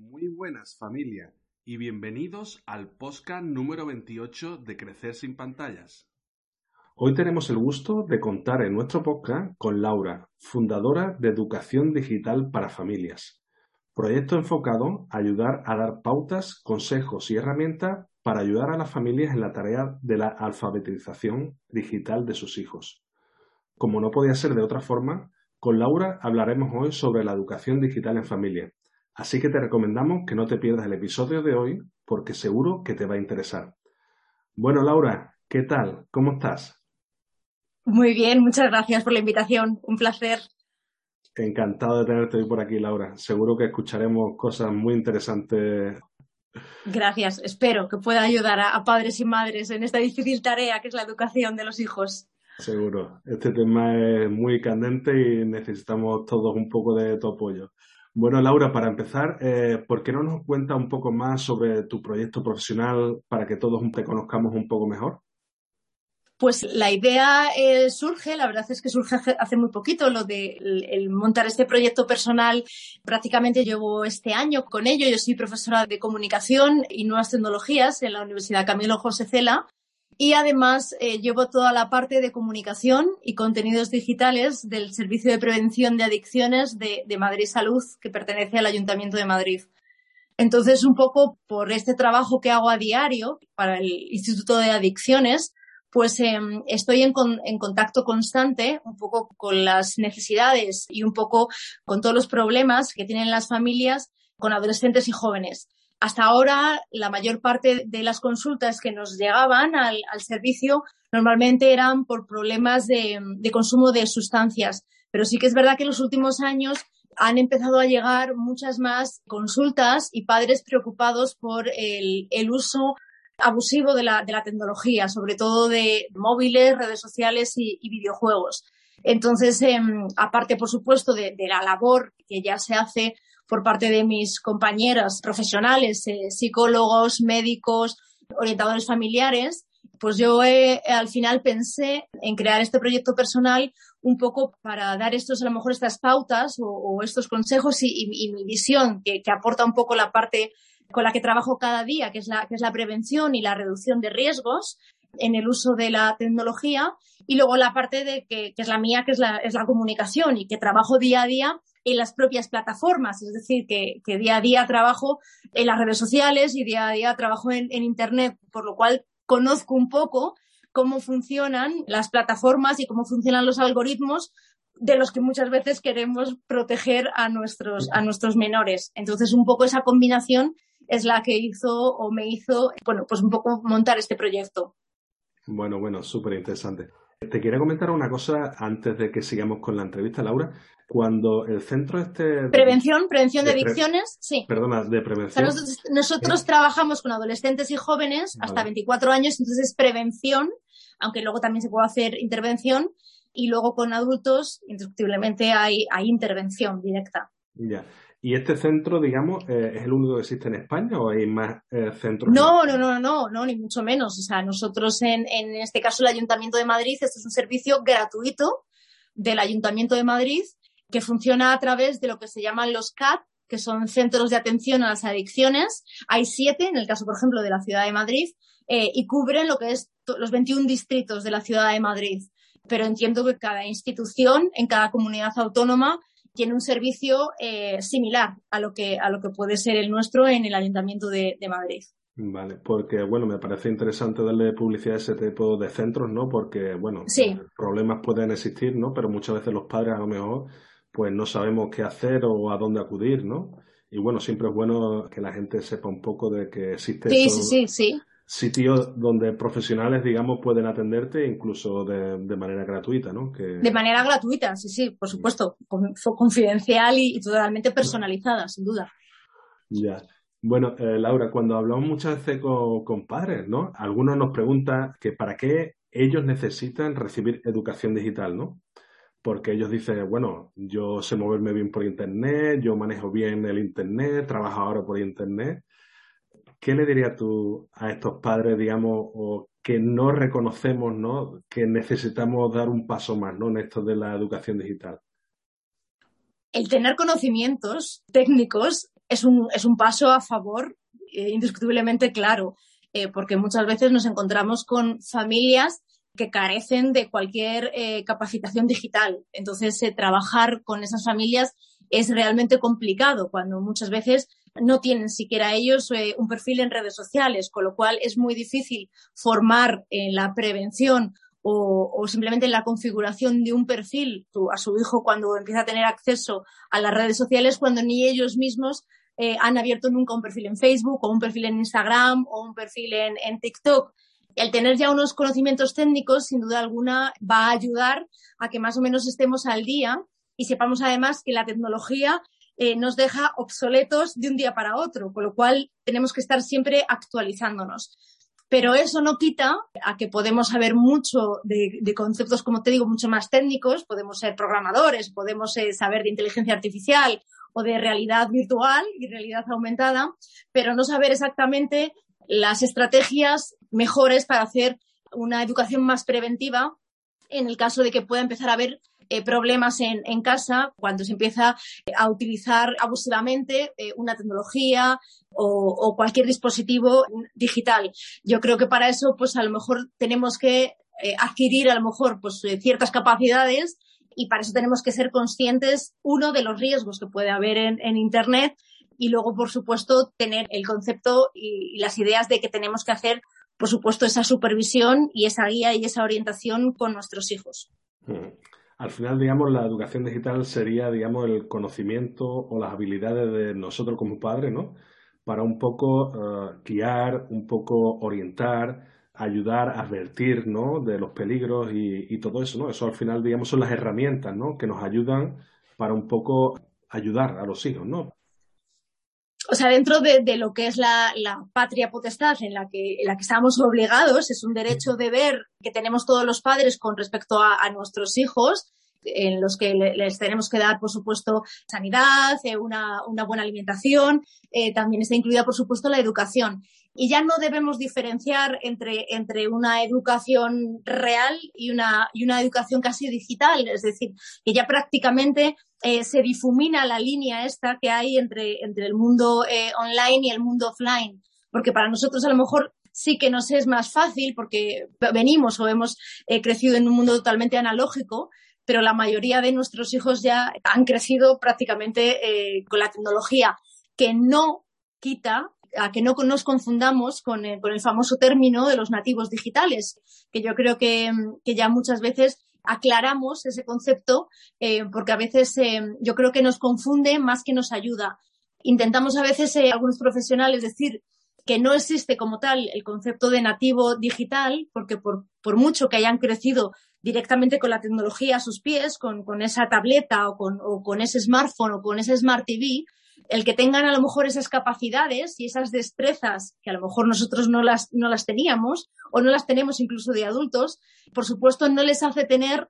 Muy buenas familia y bienvenidos al podcast número 28 de Crecer sin pantallas. Hoy tenemos el gusto de contar en nuestro podcast con Laura, fundadora de Educación Digital para Familias, proyecto enfocado a ayudar a dar pautas, consejos y herramientas para ayudar a las familias en la tarea de la alfabetización digital de sus hijos. Como no podía ser de otra forma, con Laura hablaremos hoy sobre la educación digital en familia Así que te recomendamos que no te pierdas el episodio de hoy porque seguro que te va a interesar. Bueno, Laura, ¿qué tal? ¿Cómo estás? Muy bien, muchas gracias por la invitación. Un placer. Encantado de tenerte hoy por aquí, Laura. Seguro que escucharemos cosas muy interesantes. Gracias. Espero que pueda ayudar a, padres y madres en esta difícil tarea que es la educación de los hijos. Seguro. Este tema es muy candente y necesitamos todos un poco de tu apoyo. Bueno, Laura, para empezar, eh, ¿por qué no nos cuentas un poco más sobre tu proyecto profesional para que todos te conozcamos un poco mejor? Pues la idea eh, surge, la verdad es que surge hace, muy poquito lo de montar este proyecto personal. Prácticamente llevo este año con ello. Yo soy profesora de comunicación y nuevas tecnologías en la Universidad Camilo José Cela y además eh, llevo toda la parte de comunicación y contenidos digitales del Servicio de Prevención de Adicciones de, Madrid Salud, que pertenece al Ayuntamiento de Madrid. Entonces, un poco por este trabajo que hago a diario para el Instituto de Adicciones, pues em, estoy en, en, contacto constante un poco con las necesidades y un poco con todos los problemas que tienen las familias con adolescentes y jóvenes. Hasta ahora, la mayor parte de las consultas que nos llegaban al, servicio normalmente eran por problemas de, consumo de sustancias, pero sí que es verdad que en los últimos años han empezado a llegar muchas más consultas y padres preocupados por el, uso abusivo de la, tecnología, sobre todo de móviles, redes sociales y, videojuegos. Entonces, em, aparte, por supuesto, de, la labor que ya se hace por parte de mis compañeras profesionales, eh, psicólogos, médicos, orientadores familiares, pues yo eh, al final pensé en crear este proyecto personal un poco para dar estos, a lo mejor estas pautas o, estos consejos y, mi visión que, aporta un poco la parte con la que trabajo cada día, que es la, que es la prevención y la reducción de riesgos en el uso de la tecnología y luego la parte de que, es la mía, que es la, es la comunicación y que trabajo día a día en las propias plataformas, es decir, que, día a día trabajo en las redes sociales y día a día trabajo en, Internet, por lo cual conozco un poco cómo funcionan las plataformas y cómo funcionan los algoritmos de los que muchas veces queremos proteger a nuestros, a nuestros menores. Entonces, un poco esa combinación es la que hizo o me hizo, bueno, pues un poco montar este proyecto. Bueno, bueno, súper interesante. Te quería comentar una cosa antes de que sigamos con la entrevista, Laura. Cuando el centro este... Prevención, prevención de, adicciones, sí. Perdona, de prevención. nosotros, trabajamos con adolescentes y jóvenes hasta 24 años, entonces es prevención, aunque luego también se puede hacer intervención, y luego con adultos, indiscutiblemente hay, hay intervención directa. Ya. ¿Y este centro, digamos, eh, es el único que existe en España o hay más eh, centros? No, no, no, no, no, ni mucho menos. O sea, nosotros en, en este caso el Ayuntamiento de Madrid, esto es un servicio gratuito del Ayuntamiento de Madrid que funciona a través de lo que se llaman los CAT, que son centros de atención a las adicciones. Hay siete, en el caso, por ejemplo, de la ciudad de Madrid, eh, y cubren lo que es los 21 distritos de la ciudad de Madrid. Pero entiendo que cada institución, en cada comunidad autónoma, tiene un servicio eh, similar a lo, que, a lo que puede ser el nuestro en el Ayuntamiento de, Madrid. Vale, porque bueno, me parece interesante darle publicidad a ese tipo de centros, ¿no? Porque bueno, problemas pueden existir, ¿no? Pero muchas veces los padres a lo mejor pues no sabemos qué hacer o a dónde acudir, ¿no? Y bueno, siempre es bueno que la gente sepa un poco de que existe sí, sí, sí, sí sitios donde profesionales, digamos, pueden atenderte incluso de, manera gratuita, ¿no? De manera gratuita, sí, sí, por supuesto, confidencial y, totalmente personalizada, sin duda. Ya. Bueno, eh, Laura, cuando hablamos muchas veces con, padres, ¿no? Algunos nos preguntan que para qué ellos necesitan recibir educación digital, ¿no? Porque ellos dicen, bueno, yo sé moverme bien por Internet, yo manejo bien el Internet, trabajo ahora por Internet, ¿qué le dirías tú a estos padres, digamos, o que no reconocemos, ¿no? Que necesitamos dar un paso más, ¿no? En esto de la educación digital. El tener conocimientos técnicos es un, es un paso a favor eh, indiscutiblemente claro, eh, porque muchas veces nos encontramos con familias que carecen de cualquier eh, capacitación digital. Entonces, trabajar con esas familias es realmente complicado cuando muchas veces no tienen siquiera ellos un perfil en redes sociales, con lo cual es muy difícil formar en la prevención o, simplemente en la configuración de un perfil a su hijo cuando empieza a tener acceso a las redes sociales, cuando ni ellos mismos eh, han abierto nunca un perfil en Facebook o un perfil en Instagram o un perfil en, TikTok. El tener ya unos conocimientos técnicos, sin duda alguna, va a ayudar a que más o menos estemos al día y sepamos además que la tecnología eh, nos deja obsoletos de un día para otro, con lo cual tenemos que estar siempre actualizándonos. Pero eso no quita a que podemos saber mucho de, conceptos, como te digo, mucho más técnicos, podemos ser programadores, podemos eh, saber de inteligencia artificial o de realidad virtual y realidad aumentada, pero no saber exactamente las estrategias mejores para hacer una educación más preventiva en el caso de que pueda empezar a haber eh, problemas en, casa cuando se empieza a utilizar abusivamente eh, una tecnología o, cualquier dispositivo digital. Yo creo que para eso, pues a lo mejor tenemos que eh, adquirir a lo mejor pues ciertas capacidades y para eso tenemos que ser conscientes, uno, de los riesgos que puede haber en, Internet y luego, por supuesto, tener el concepto y, las ideas de que tenemos que hacer, por supuesto, esa supervisión y esa guía y esa orientación con nuestros hijos. Mm. Al final, digamos, la educación digital sería, digamos, el conocimiento o las habilidades de nosotros como padres, ¿no? Para un poco eh, guiar, un poco orientar, ayudar advertir ¿no? de los peligros y, todo eso, ¿no? Eso al final, digamos, son las herramientas, ¿no? Que nos ayudan para un poco ayudar a los hijos, ¿no? O sea, dentro de, lo que es la, patria potestad en la, que, en la que estamos obligados, es un derecho de ver que tenemos todos los padres con respecto a, nuestros hijos, en los que les tenemos que dar, por supuesto, sanidad, eh, una, buena alimentación, eh, también está incluida, por supuesto, la educación y ya no debemos diferenciar entre, entre una educación real y una, y una educación casi digital, es decir, que ya prácticamente eh, se difumina la línea esta que hay entre, entre el mundo eh, online y el mundo offline, porque para nosotros a lo mejor sí que nos es más fácil porque venimos o hemos eh, crecido en un mundo totalmente analógico, pero la mayoría de nuestros hijos ya han crecido prácticamente con la tecnología, que no quita a que no nos confundamos con el, famoso término de los nativos digitales, que yo creo que, ya muchas veces aclaramos ese concepto eh, porque a veces eh, yo creo que nos confunde más que nos ayuda. Intentamos a veces eh, algunos profesionales decir que no existe como tal el concepto de nativo digital porque por, mucho que hayan crecido directamente con la tecnología a sus pies, con, esa tableta o con, o con ese smartphone o con ese smart TV, el que tengan a lo mejor esas capacidades y esas destrezas que a lo mejor nosotros no las, no las teníamos o no las tenemos incluso de adultos, por supuesto no les hace tener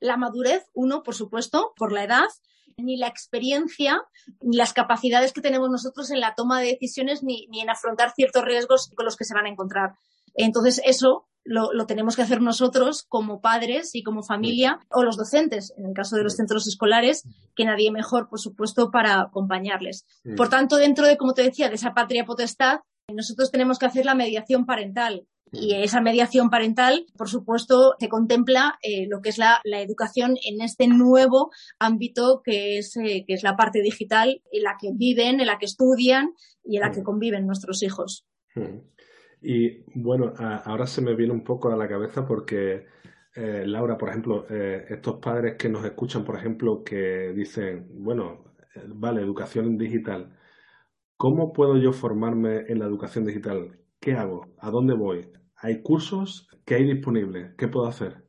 la madurez, uno, por supuesto, por la edad, ni la experiencia, ni las capacidades que tenemos nosotros en la toma de decisiones, ni, ni en afrontar ciertos riesgos con los que se van a encontrar. Entonces, eso lo, tenemos que hacer nosotros como padres y como familia o los docentes, en el caso de los centros escolares, que nadie mejor, por supuesto, para acompañarles. Por tanto, dentro de, como te decía, de esa patria potestad, nosotros tenemos que hacer la mediación parental. Y esa mediación parental, por supuesto, se contempla eh, lo que es la, educación en este nuevo ámbito que es, eh, que es la parte digital en la que viven, en la que estudian y en la que conviven nuestros hijos. Y bueno, ahora se me viene un poco a la cabeza porque, eh, Laura, por ejemplo, eh, estos padres que nos escuchan, por ejemplo, que dicen, bueno, eh, vale, educación digital, ¿cómo puedo yo formarme en la educación digital? ¿Qué hago? ¿A dónde voy? ¿Hay cursos? ¿Qué hay disponible? ¿Qué puedo hacer?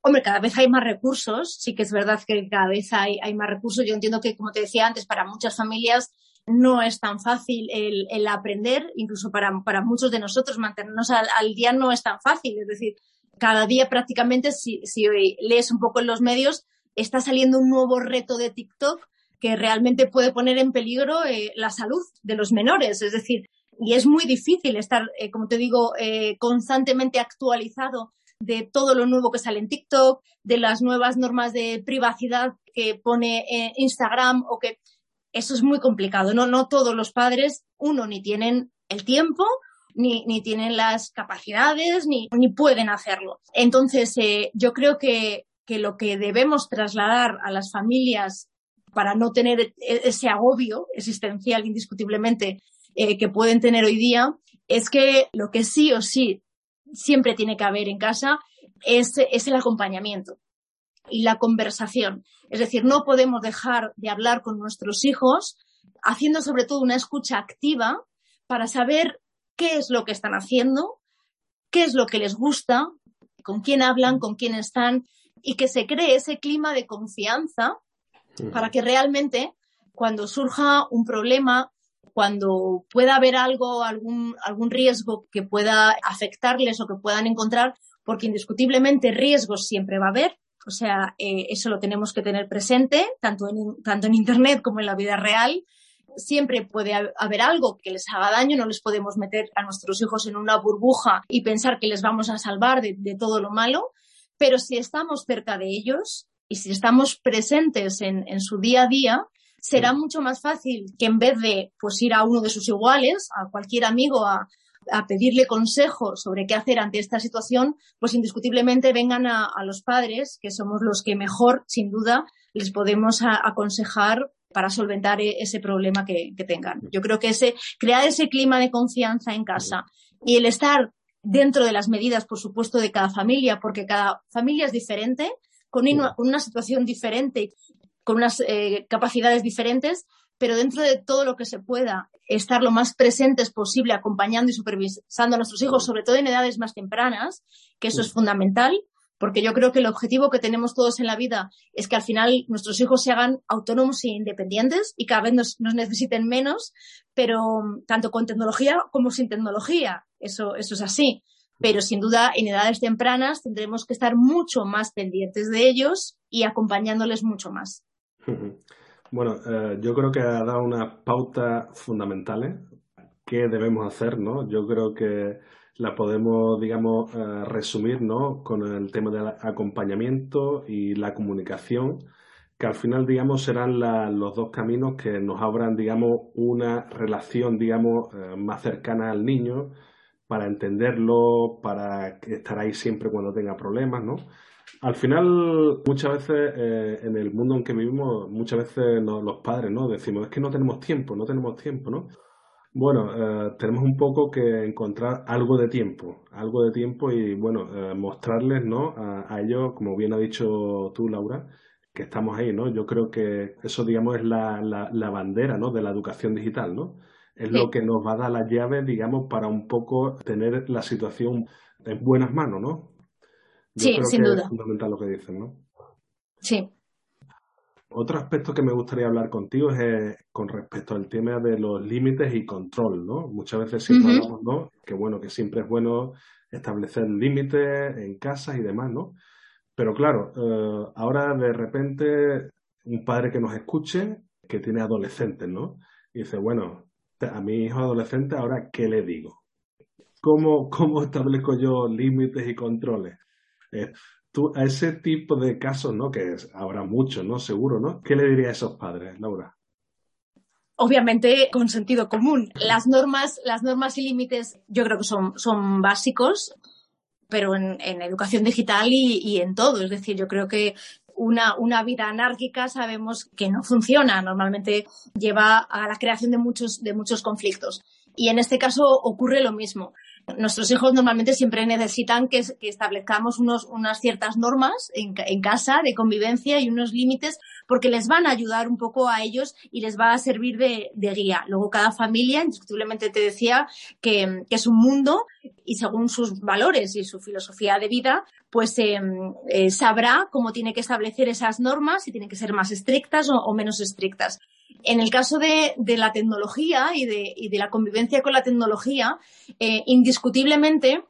Hombre, cada vez hay más recursos, sí que es verdad que cada vez hay, hay más recursos. Yo entiendo que, como te decía antes, para muchas familias no es tan fácil el, aprender, incluso para, muchos de nosotros mantenernos al, día no es tan fácil. Es decir, cada día prácticamente, si, lees un poco en los medios, está saliendo un nuevo reto de TikTok que realmente puede poner en peligro eh, la salud de los menores. Es decir, y es muy difícil estar, eh, como te digo, eh, constantemente actualizado de todo lo nuevo que sale en TikTok, de las nuevas normas de privacidad que pone Instagram o que eso es muy complicado. No, no todos los padres, uno, ni tienen el tiempo, ni, ni tienen las capacidades, ni, ni pueden hacerlo. Entonces, eh, yo creo que, que lo que debemos trasladar a las familias para no tener e-, ese agobio existencial indiscutiblemente eh, que pueden tener hoy día, es que lo que sí o sí siempre tiene que haber en casa es, es el acompañamiento y la conversación. Es decir, no podemos dejar de hablar con nuestros hijos haciendo sobre todo una escucha activa para saber qué es lo que están haciendo, qué es lo que les gusta, con quién hablan, con quién están y que se cree ese clima de confianza para que realmente cuando surja un problema, cuando pueda haber algo, algún, algún riesgo que pueda afectarles o que puedan encontrar, porque indiscutiblemente riesgos siempre va a haber, o sea, eh, eso lo tenemos que tener presente, tanto en, tanto en Internet como en la vida real. Siempre puede haber algo que les haga daño, no les podemos meter a nuestros hijos en una burbuja y pensar que les vamos a salvar de, todo lo malo, pero si estamos cerca de ellos y si estamos presentes en, en su día a día, será mucho más fácil que en vez de pues ir a uno de sus iguales, a cualquier amigo, a, a pedirle consejo sobre qué hacer ante esta situación, pues indiscutiblemente vengan a, los padres, que somos los que mejor, sin duda, les podemos aconsejar para solventar e, ese problema que, tengan. Yo creo que ese, crear ese clima de confianza en casa y el estar dentro de las medidas, por supuesto, de cada familia, porque cada familia es diferente, con una, situación diferente, con unas eh, capacidades diferentes, pero dentro de todo lo que se pueda, estar lo más presentes posible acompañando y supervisando a nuestros hijos, sobre todo en edades más tempranas, que eso es fundamental, porque yo creo que el objetivo que tenemos todos en la vida es que al final nuestros hijos se hagan autónomos e independientes y cada vez nos, necesiten menos, pero tanto con tecnología como sin tecnología, eso, eso es así. Pero sin duda en edades tempranas tendremos que estar mucho más pendientes de ellos y acompañándoles mucho más. Bueno, eh, yo creo que ha dado unas pautas fundamentales que debemos hacer, ¿no? Yo creo que la podemos, digamos, eh, resumir, ¿no? Con el tema del acompañamiento y la comunicación, que al final, digamos, serán los dos caminos que nos abran, digamos, una relación, digamos, eh, más cercana al niño para entenderlo, para estar ahí siempre cuando tenga problemas, ¿no? Al final, muchas veces eh, en el mundo en que vivimos, muchas veces los padres no decimos es que no tenemos tiempo, no tenemos tiempo, ¿no? Bueno, eh, tenemos un poco que encontrar algo de tiempo, algo de tiempo y bueno, eh, mostrarles, ¿no? A, ellos, como bien ha dicho tú, Laura, que estamos ahí, ¿no? Yo creo que eso, digamos, es la, la, bandera, ¿no? De la educación digital, ¿no? Es lo que nos va a dar las llaves, digamos, para un poco tener la situación en buenas manos, ¿no? sí, sin duda. Es fundamental lo que dicen, ¿no? Sí. Otro aspecto que me gustaría hablar contigo es eh, con respecto al tema de los límites y control, ¿no? Muchas veces siempre hablamos, ¿no? Que bueno, que siempre es bueno establecer límites en casa y demás, ¿no? Pero claro, eh, ahora de repente un padre que nos escuche, que tiene adolescentes, ¿no? Y dice, bueno, a mi hijo adolescente, ahora, ¿qué le digo? ¿Cómo, cómo establezco yo límites y controles? Eh, tú, a ese tipo de casos, ¿no? Que habrá muchos, ¿no? Seguro, ¿no? ¿Qué le diría a esos padres, Laura? Obviamente con sentido común. Las normas, las normas y límites yo creo que son, son básicos, pero en, educación digital y, en todo. Es decir, yo creo que una, una, vida anárquica sabemos que no funciona. Normalmente lleva a la creación de muchos, de muchos conflictos. Y en este caso ocurre lo mismo nuestros hijos normalmente siempre necesitan que, establezcamos unas ciertas normas en, casa de convivencia y unos límites porque les van a ayudar un poco a ellos y les va a servir de, guía. Luego cada familia, indiscutiblemente te decía que, es un mundo y según sus valores y su filosofía de vida, pues eh, eh, sabrá cómo tiene que establecer esas normas, si tienen que ser más estrictas o menos estrictas. En el caso de, la tecnología y de, la convivencia con la tecnología, eh, indiscutiblemente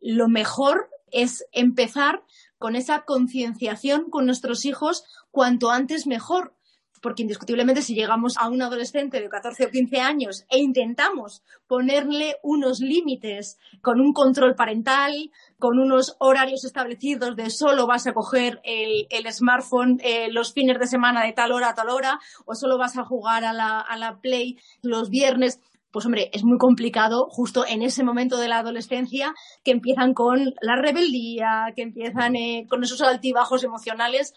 lo mejor es empezar con esa concienciación con nuestros hijos cuanto antes mejor, porque indiscutiblemente si llegamos a un adolescente de 14 o 15 años e intentamos ponerle unos límites con un control parental, con unos horarios establecidos de solo vas a coger el, smartphone eh, los fines de semana de tal hora a tal hora o solo vas a jugar a la, a la Play los viernes, pues hombre, es muy complicado justo en ese momento de la adolescencia que empiezan con la rebeldía, que empiezan eh, con esos altibajos emocionales,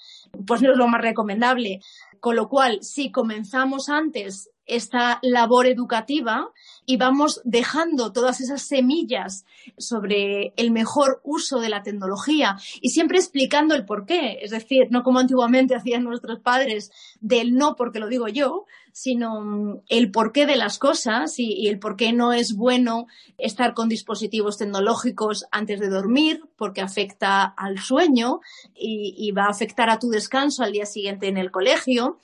pues no es lo más recomendable. Con lo cual, si comenzamos antes esta labor educativa y vamos dejando todas esas semillas sobre el mejor uso de la tecnología y siempre explicando el por qué, es decir, no como antiguamente hacían nuestros padres del no porque lo digo yo, sino mm, el porqué de las cosas y, el por qué no es bueno estar con dispositivos tecnológicos antes de dormir porque afecta al sueño y va a afectar a tu descanso al día siguiente en el colegio,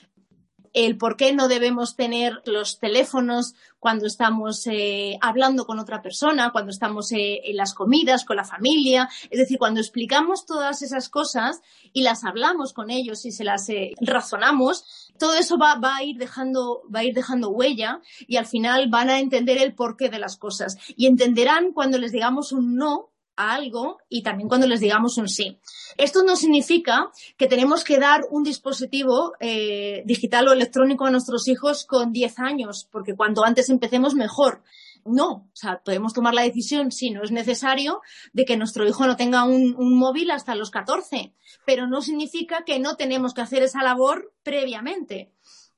el por qué no debemos tener los teléfonos cuando estamos eh, hablando con otra persona, cuando estamos eh, en las comidas, con la familia. Es decir, cuando explicamos todas esas cosas y las hablamos con ellos y se las eh, razonamos, todo eso va, va, a ir dejando, va a ir dejando huella y al final van a entender el porqué de las cosas. Y entenderán cuando les digamos un no a algo y también cuando les digamos un sí. Esto no significa que tenemos que dar un dispositivo eh, digital o electrónico a nuestros hijos con 10 años, porque cuanto antes empecemos mejor. No, o sea, podemos tomar la decisión, si no es necesario, de que nuestro hijo no tenga un, un móvil hasta los 14, pero no significa que no tenemos que hacer esa labor previamente.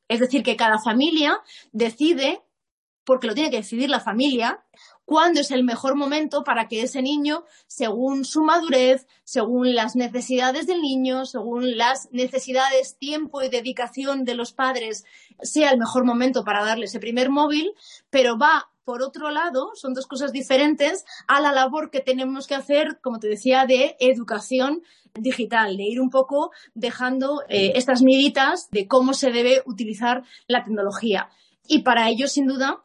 Es decir, que cada familia decide, porque lo tiene que decidir la familia, cuándo es el mejor momento para que ese niño, según su madurez, según las necesidades del niño, según las necesidades, tiempo y dedicación de los padres, sea el mejor momento para darle ese primer móvil, pero va por otro lado, son dos cosas diferentes a la labor que tenemos que hacer, como te decía, de educación digital, de ir un poco dejando eh, estas miritas de cómo se debe utilizar la tecnología. Y para ello, sin duda,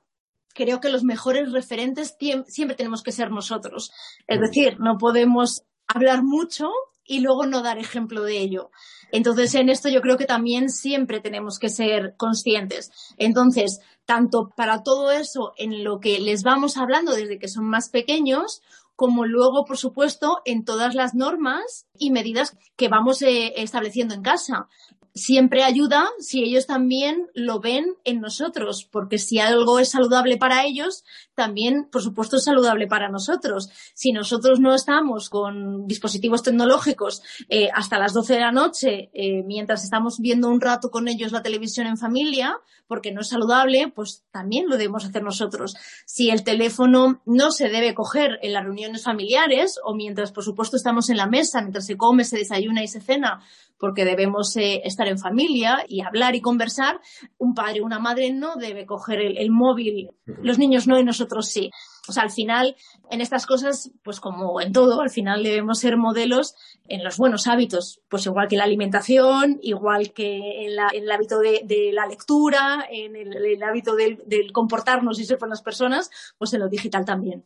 creo que los mejores referentes siempre tenemos que ser nosotros. Es decir, no podemos hablar mucho y luego no dar ejemplo de ello. Entonces, en esto yo creo que también siempre tenemos que ser conscientes. Entonces, tanto para todo eso en lo que les vamos hablando desde que son más pequeños, como luego, por supuesto, en todas las normas y medidas que vamos eh, estableciendo en casa siempre ayuda si ellos también lo ven en nosotros, porque si algo es saludable para ellos, también, por supuesto, es saludable para nosotros. Si nosotros no estamos con dispositivos tecnológicos eh, hasta las 12 de la noche, eh, mientras estamos viendo un rato con ellos la televisión en familia, porque no es saludable, pues también lo debemos hacer nosotros. Si el teléfono no se debe coger en las reuniones familiares o mientras, por supuesto, estamos en la mesa, mientras se come, se desayuna y se cena, porque debemos eh, estar en familia y hablar y conversar, un padre o una madre no debe coger el, móvil, los niños no y nosotros sí. O sea, al final, en estas cosas, pues como en todo, al final debemos ser modelos en los buenos hábitos, pues igual que la alimentación, igual que en, el hábito de, la lectura, en el, hábito del, del, comportarnos y ser buenas personas, pues en lo digital también.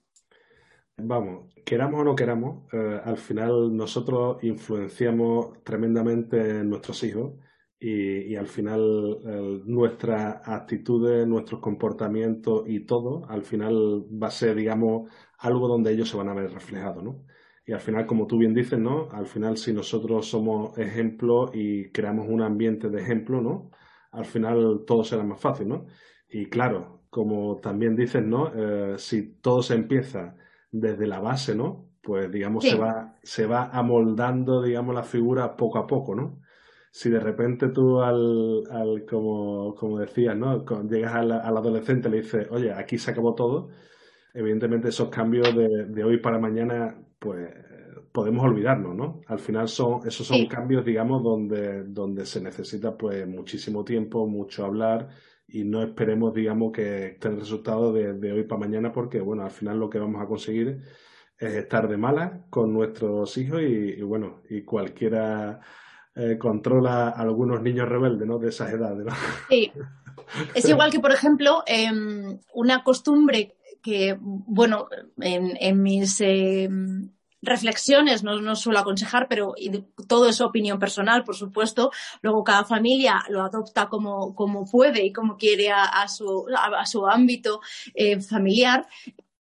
Vamos, queramos o no queramos, eh, al final nosotros influenciamos tremendamente en nuestros hijos y, al final nuestras actitudes, nuestros comportamientos y todo, al final va a ser, digamos, algo donde ellos se van a ver reflejados, ¿no? Y al final, como tú bien dices, ¿no? Al final, si nosotros somos ejemplos y creamos un ambiente de ejemplo, ¿no? Al final todo será más fácil, ¿no? Y claro, como también dices, ¿no? Eh, si todo se empieza desde la base, ¿no? Pues digamos se va se va amoldando, digamos, la figura poco a poco, ¿no? Si de repente tú al, al como, como decías, ¿no? Llegas al, adolescente y le dices, oye, aquí se acabó todo, evidentemente esos cambios de, de hoy para mañana, pues podemos olvidarnos, ¿no? Al final son, esos son cambios, digamos, donde, donde se necesita pues muchísimo tiempo, mucho hablar y no esperemos, digamos, que esté el resultado de, hoy para mañana, porque, bueno, al final lo que vamos a conseguir es estar de mala con nuestros hijos y, bueno, y cualquiera eh, controla a algunos niños rebeldes, ¿no? De esas edades, ¿no? Sí. Es igual que, por ejemplo, em, una costumbre que, bueno, en, mis em, reflexiones, no, no suelo aconsejar, pero todo es opinión personal, por supuesto. Luego cada familia lo adopta como, como puede y como quiere a, su, a, su, ámbito eh, familiar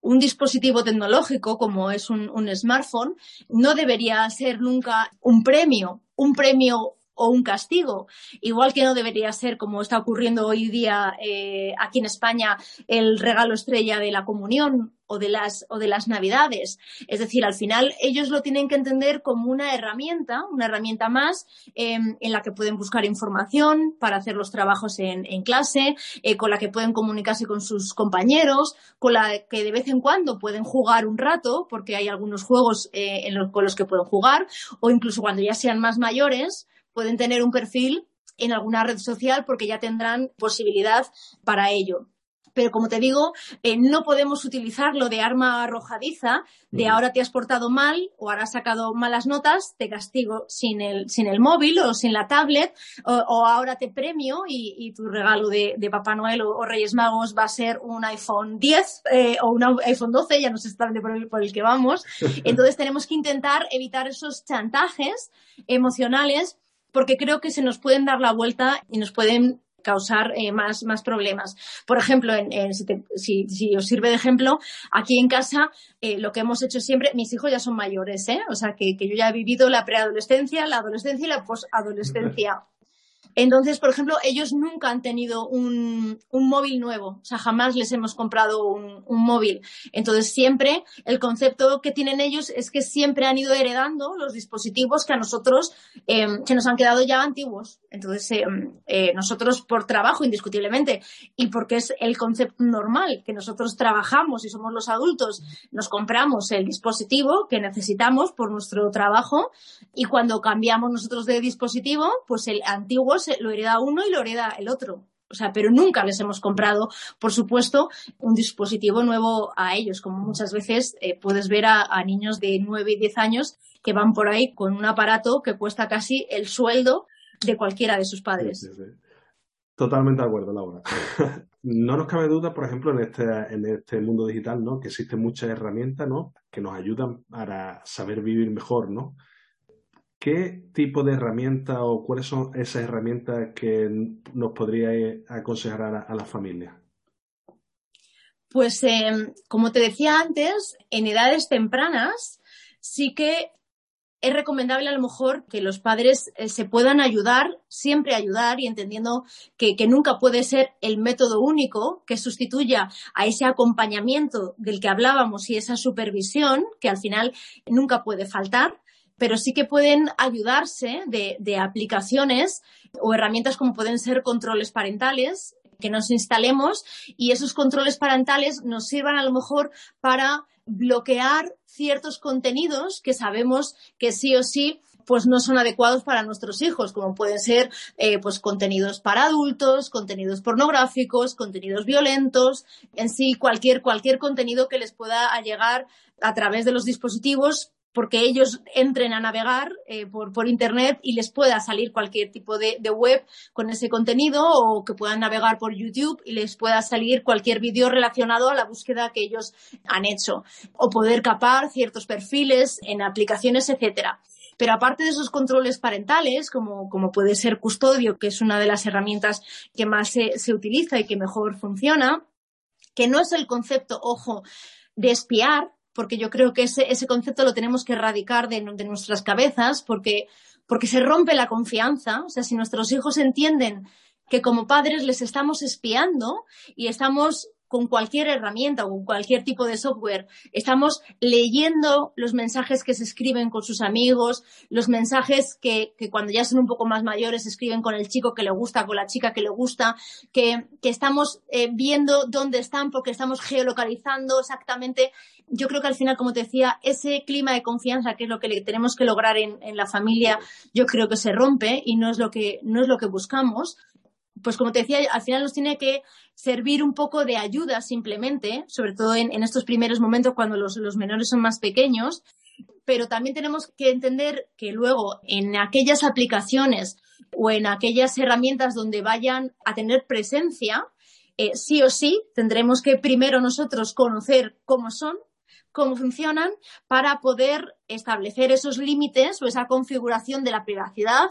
un dispositivo tecnológico como es un, un, smartphone no debería ser nunca un premio, un premio o un castigo. Igual que no debería ser, como está ocurriendo hoy día eh, aquí en España, el regalo estrella de la comunión o de las o de las navidades. Es decir, al final ellos lo tienen que entender como una herramienta, una herramienta más em, en la que pueden buscar información para hacer los trabajos en, clase, eh, con la que pueden comunicarse con sus compañeros, con la que de vez en cuando pueden jugar un rato, porque hay algunos juegos eh, con los que pueden jugar, o incluso cuando ya sean más mayores, pueden tener un perfil en alguna red social porque ya tendrán posibilidad para ello pero como te digo, eh, no podemos utilizarlo de arma arrojadiza, de ahora te has portado mal o ahora has sacado malas notas, te castigo sin el, sin el móvil o sin la tablet, o, ahora te premio y, tu regalo de, Papá Noel o, Reyes Magos va a ser un iPhone 10 eh, o un iPhone 12, ya no sé exactamente por el, por el que vamos. Entonces tenemos que intentar evitar esos chantajes emocionales porque creo que se nos pueden dar la vuelta y nos pueden causar eh, más, más, problemas. Por ejemplo, si, si, os sirve de ejemplo, aquí en casa eh, lo que hemos hecho siempre, mis hijos ya son mayores, ¿eh? o sea que, que yo ya he vivido la preadolescencia, la adolescencia y la posadolescencia. Entonces, por ejemplo, ellos nunca han tenido un, móvil nuevo, o sea, jamás les hemos comprado un, móvil. Entonces, siempre el concepto que tienen ellos es que siempre han ido heredando los dispositivos que a nosotros em, se nos han quedado ya antiguos. Entonces, em, eh, nosotros por trabajo, indiscutiblemente, y porque es el concepto normal, que nosotros trabajamos y somos los adultos, nos compramos el dispositivo que necesitamos por nuestro trabajo y cuando cambiamos nosotros de dispositivo, pues el antiguo lo hereda uno y lo hereda el otro. O sea, pero nunca les hemos comprado, por supuesto, un dispositivo nuevo a ellos, como muchas veces eh, puedes ver a, niños de 9 y 10 años que van por ahí con un aparato que cuesta casi el sueldo de cualquiera de sus padres. Totalmente de acuerdo, Laura. no nos cabe duda, por ejemplo, en este, en este mundo digital, ¿no? Que existen muchas herramientas, ¿no? Que nos ayudan para saber vivir mejor, ¿no? ¿Qué tipo de herramientas o cuáles son esas herramientas que nos podría aconsejar a, la, familia? Pues, em, como te decía antes, en edades tempranas sí que es recomendable a lo mejor que los padres eh, se puedan ayudar, siempre ayudar y entendiendo que, nunca puede ser el método único que sustituya a ese acompañamiento del que hablábamos y esa supervisión que al final nunca puede faltar pero sí que pueden ayudarse de, aplicaciones o herramientas como pueden ser controles parentales que nos instalemos y esos controles parentales nos sirvan a lo mejor para bloquear ciertos contenidos que sabemos que sí o sí pues no son adecuados para nuestros hijos, como pueden ser eh, pues contenidos para adultos, contenidos pornográficos, contenidos violentos, en sí cualquier, cualquier contenido que les pueda llegar a través de los dispositivos porque ellos entren a navegar eh, por, Internet y les pueda salir cualquier tipo de, web con ese contenido o que puedan navegar por YouTube y les pueda salir cualquier vídeo relacionado a la búsqueda que ellos han hecho o poder capar ciertos perfiles en aplicaciones, etcétera. Pero aparte de esos controles parentales, como, puede ser Custodio, que es una de las herramientas que más se, se utiliza y que mejor funciona, que no es el concepto, ojo, de espiar, porque yo creo que ese, ese concepto lo tenemos que erradicar de, de, nuestras cabezas, porque, porque se rompe la confianza. O sea, si nuestros hijos entienden que como padres les estamos espiando y estamos con cualquier herramienta o con cualquier tipo de software. Estamos leyendo los mensajes que se escriben con sus amigos, los mensajes que, cuando ya son un poco más mayores se escriben con el chico que le gusta, con la chica que le gusta, que, estamos eh, viendo dónde están porque estamos geolocalizando exactamente. Yo creo que al final, como te decía, ese clima de confianza que es lo que tenemos que lograr en, en la familia, yo creo que se rompe y no es lo que, no es lo que buscamos pues como te decía, al final nos tiene que servir un poco de ayuda simplemente, sobre todo en, estos primeros momentos cuando los, menores son más pequeños, pero también tenemos que entender que luego en aquellas aplicaciones o en aquellas herramientas donde vayan a tener presencia, eh, sí o sí tendremos que primero nosotros conocer cómo son, cómo funcionan para poder establecer esos límites o esa configuración de la privacidad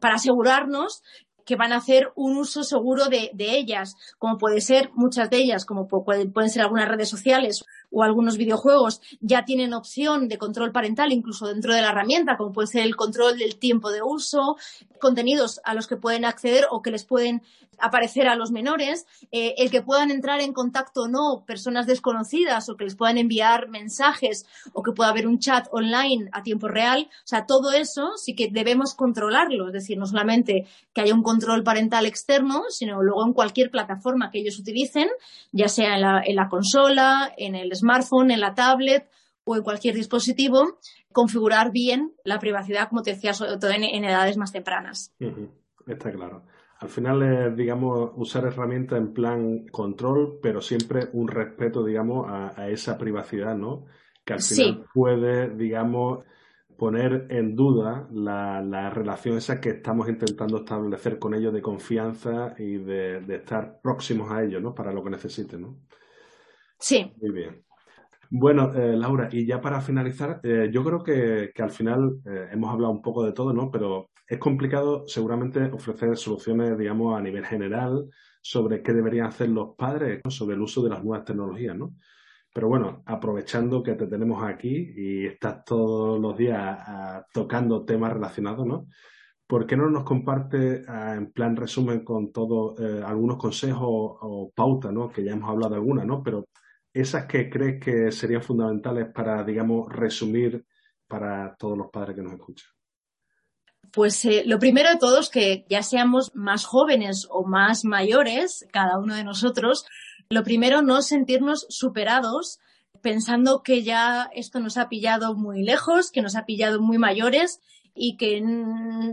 para asegurarnos que van a hacer un uso seguro de, ellas, como puede ser muchas de ellas, como pueden ser algunas redes sociales o algunos videojuegos, ya tienen opción de control parental incluso dentro de la herramienta, como puede ser el control del tiempo de uso, contenidos a los que pueden acceder o que les pueden aparecer a los menores, eh, el que puedan entrar en contacto o no personas desconocidas o que les puedan enviar mensajes o que pueda haber un chat online a tiempo real. O sea, todo eso sí que debemos controlarlo, es decir, no solamente que haya un control parental externo, sino luego en cualquier plataforma que ellos utilicen, ya sea en la, en la consola, en el smartphone, en la tablet o en cualquier dispositivo, configurar bien la privacidad, como te decía, sobre todo en, edades más tempranas. Está claro. Al final es, digamos, usar herramientas en plan control, pero siempre un respeto, digamos, a, esa privacidad, ¿no? Que al final puede, digamos, poner en duda la, la, relación esa que estamos intentando establecer con ellos de confianza y de, de estar próximos a ellos, ¿no? Para lo que necesiten, ¿no? Sí. Muy bien. Bueno, eh, Laura, y ya para finalizar, eh, yo creo que, al final eh, hemos hablado un poco de todo, ¿no? Pero es complicado seguramente ofrecer soluciones, digamos, a nivel general sobre qué deberían hacer los padres sobre el uso de las nuevas tecnologías, ¿no? Pero bueno, aprovechando que te tenemos aquí y estás todos los días tocando temas relacionados, ¿no? ¿Por qué no nos comparte en plan resumen con todo algunos consejos o, pautas, ¿no? Que ya hemos hablado de algunas, ¿no? Pero esas que crees que serían fundamentales para, digamos, resumir para todos los padres que nos escuchan? Pues eh, lo primero de todo es que ya seamos más jóvenes o más mayores, cada uno de nosotros, lo primero no sentirnos superados pensando que ya esto nos ha pillado muy lejos, que nos ha pillado muy mayores y que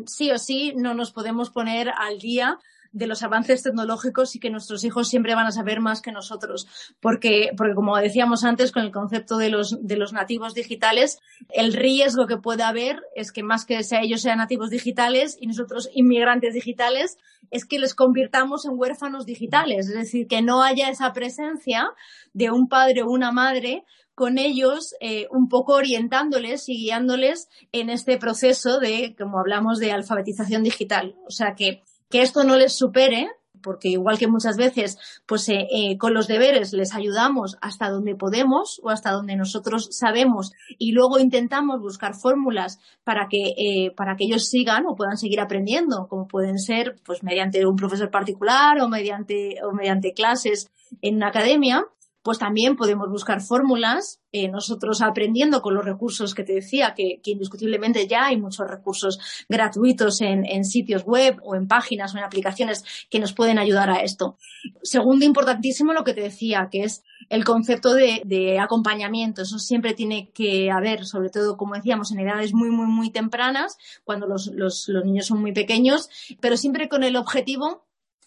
sí o sí no nos podemos poner al día de los avances tecnológicos y que nuestros hijos siempre van a saber más que nosotros. Porque, porque como decíamos antes, con el concepto de los, de los nativos digitales, el riesgo que puede haber es que más que sea ellos sean nativos digitales y nosotros inmigrantes digitales, es que les convirtamos en huérfanos digitales. Es decir, que no haya esa presencia de un padre o una madre con ellos eh, un poco orientándoles y guiándoles en este proceso de, como hablamos, de alfabetización digital. O sea que que esto no les supere, porque igual que muchas veces, pues eh, eh, con los deberes les ayudamos hasta donde podemos o hasta donde nosotros sabemos y luego intentamos buscar fórmulas para que, eh, para que ellos sigan o puedan seguir aprendiendo, como pueden ser pues mediante un profesor particular o mediante, o mediante clases en una academia pues también podemos buscar fórmulas, eh, nosotros aprendiendo con los recursos que te decía, que, indiscutiblemente ya hay muchos recursos gratuitos en, sitios web o en páginas o en aplicaciones que nos pueden ayudar a esto. Segundo, importantísimo lo que te decía, que es el concepto de, acompañamiento. Eso siempre tiene que haber, sobre todo, como decíamos, en edades muy, muy, muy tempranas, cuando los niños son muy pequeños, pero siempre con el objetivo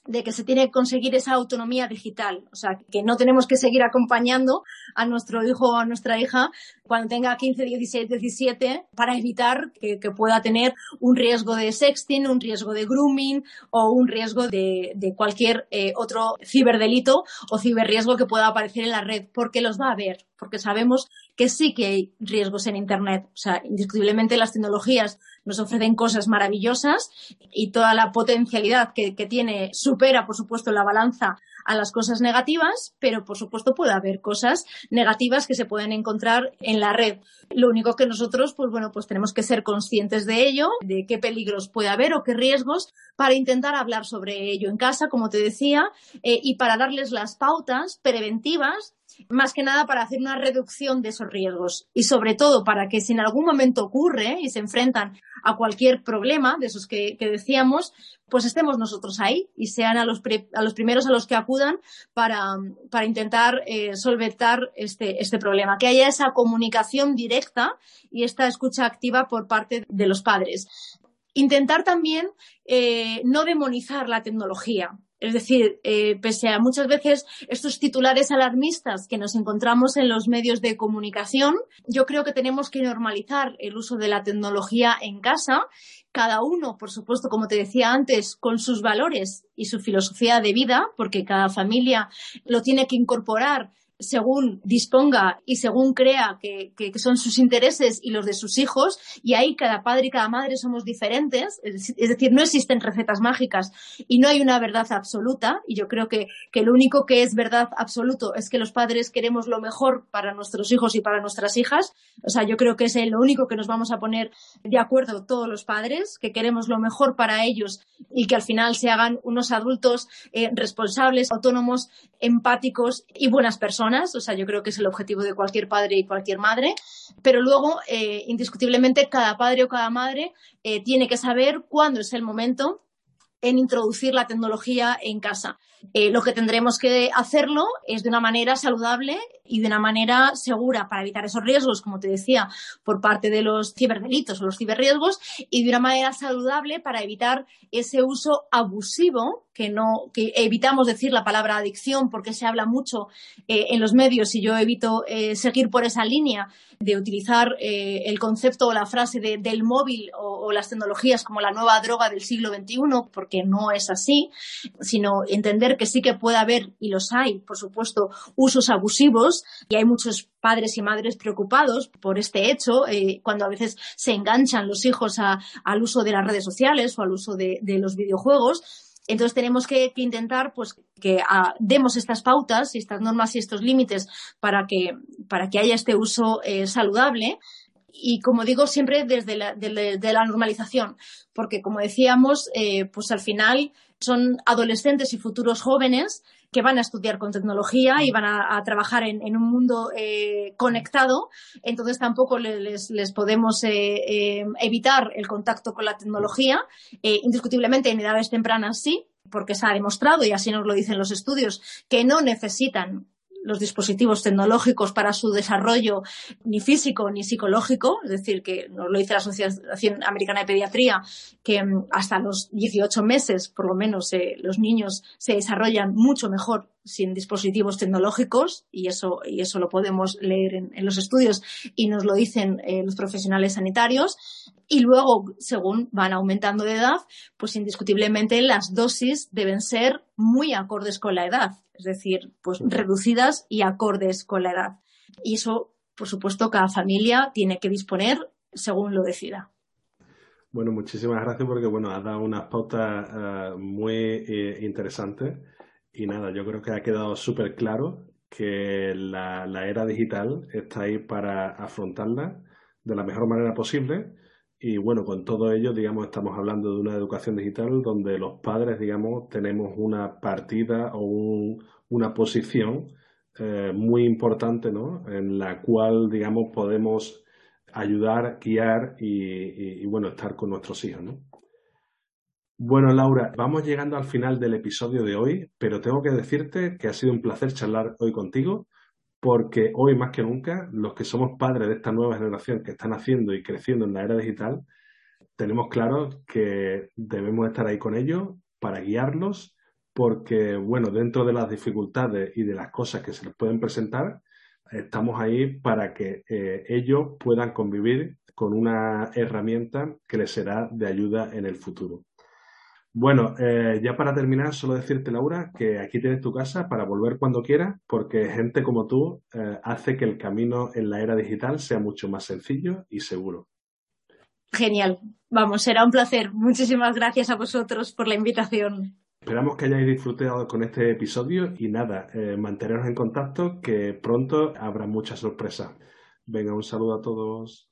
de que se tiene que conseguir esa autonomía digital. O sea, que no tenemos que seguir acompañando a nuestro hijo o a nuestra hija cuando tenga 15, 16, 17 para evitar que, pueda tener un riesgo de sexting, un riesgo de grooming o un riesgo de, cualquier eh, otro ciberdelito o ciberriesgo que pueda aparecer en la red, porque los va a haber, porque sabemos que sí que hay riesgos en Internet. O sea, indiscutiblemente las tecnologías nos ofrecen cosas maravillosas y toda la potencialidad que, tiene supera, por supuesto, la balanza a las cosas negativas, pero por supuesto puede haber cosas negativas que se pueden encontrar en la red. Lo único que nosotros, pues bueno, pues tenemos que ser conscientes de ello, de qué peligros puede haber o qué riesgos, para intentar hablar sobre ello en casa, como te decía, eh, y para darles las pautas preventivas más que nada para hacer una reducción de esos riesgos y sobre todo para que si en algún momento ocurre y se enfrentan a cualquier problema de esos que, decíamos, pues estemos nosotros ahí y sean a los, primeros a los que acudan para, intentar eh, solventar este, este problema, que haya esa comunicación directa y esta escucha activa por parte de los padres. Intentar también eh, no demonizar la tecnología. Es decir, eh, pese a muchas veces estos titulares alarmistas que nos encontramos en los medios de comunicación, yo creo que tenemos que normalizar el uso de la tecnología en casa, cada uno, por supuesto, como te decía antes, con sus valores y su filosofía de vida, porque cada familia lo tiene que incorporar según disponga y según crea que, son sus intereses y los de sus hijos, y ahí cada padre y cada madre somos diferentes, es, decir, no existen recetas mágicas y no hay una verdad absoluta, y yo creo que, lo único que es verdad absoluto es que los padres queremos lo mejor para nuestros hijos y para nuestras hijas, o sea, yo creo que es lo único que nos vamos a poner de acuerdo todos los padres, que queremos lo mejor para ellos y que al final se hagan unos adultos eh, responsables, autónomos, empáticos y buenas personas. O sea, yo creo que es el objetivo de cualquier padre y cualquier madre. Pero luego, eh, indiscutiblemente, cada padre o cada madre eh, tiene que saber cuándo es el momento en introducir la tecnología en casa. Eh, lo que tendremos que hacerlo es de una manera saludable y de una manera segura para evitar esos riesgos, como te decía, por parte de los ciberdelitos o los ciberriesgos, y de una manera saludable para evitar ese uso abusivo, que no, que evitamos decir la palabra adicción porque se habla mucho eh, en los medios y yo evito eh, seguir por esa línea de utilizar el concepto o la frase del móvil o las tecnologías como la nueva droga del siglo XXI, porque no es así, sino entender que sí que puede haber, y los hay, por supuesto, usos abusivos, y hay muchos padres y madres preocupados por este hecho, eh, cuando a veces se enganchan los hijos al uso de las redes sociales o al uso de, los videojuegos. Entonces tenemos que, intentar pues, que ah, demos estas pautas y estas normas y estos límites para que, para que haya este uso eh, saludable y como digo siempre desde la, la normalización, porque como decíamos, eh, pues al final son adolescentes y futuros jóvenes que van a estudiar con tecnología y van a, trabajar en, un mundo eh, conectado, entonces tampoco les, podemos eh, evitar el contacto con la tecnología. indiscutiblemente en edades tempranas sí, porque se ha demostrado, y así nos lo dicen los estudios, que no necesitan los dispositivos tecnológicos para su desarrollo ni físico ni psicológico, es decir, que nos lo dice la Asociación Americana de Pediatría, que mm, hasta los 18 meses, por lo menos, eh, los niños se desarrollan mucho mejor sin dispositivos tecnológicos y eso, y eso lo podemos leer en, los estudios y nos lo dicen eh, los profesionales sanitarios. Y luego, según van aumentando de edad, pues indiscutiblemente las dosis deben ser muy acordes con la edad, es decir, pues reducidas y acordes con la edad. Y eso, por supuesto, cada familia tiene que disponer según lo decida. Bueno, muchísimas gracias porque bueno, has dado unas pautas eh, muy eh, interesantes y nada, yo creo que ha quedado súper claro que la, era digital está ahí para afrontarla de la mejor manera posible y bueno, con todo ello, digamos, estamos hablando de una educación digital donde los padres, digamos, tenemos una partida o una posición eh, muy importante, ¿no? En la cual, digamos, podemos ayudar, guiar y, y, bueno, estar con nuestros hijos, ¿no? Bueno, Laura, vamos llegando al final del episodio de hoy, pero tengo que decirte que ha sido un placer charlar hoy contigo porque hoy más que nunca los que somos padres de esta nueva generación que están haciendo y creciendo en la era digital, tenemos claro que debemos estar ahí con ellos para guiarlos, porque bueno, dentro de las dificultades y de las cosas que se les pueden presentar, estamos ahí para que eh, ellos puedan convivir con una herramienta que les será de ayuda en el futuro. Bueno, eh, ya para terminar, solo decirte, Laura, que aquí tienes tu casa para volver cuando quieras, porque gente como tú eh, hace que el camino en la era digital sea mucho más sencillo y seguro. Genial. Vamos, será un placer. Muchísimas gracias a vosotros por la invitación. Esperamos que hayáis disfrutado con este episodio y nada, eh, manteneros en contacto que pronto habrá muchas sorpresas. Venga, un saludo a todos.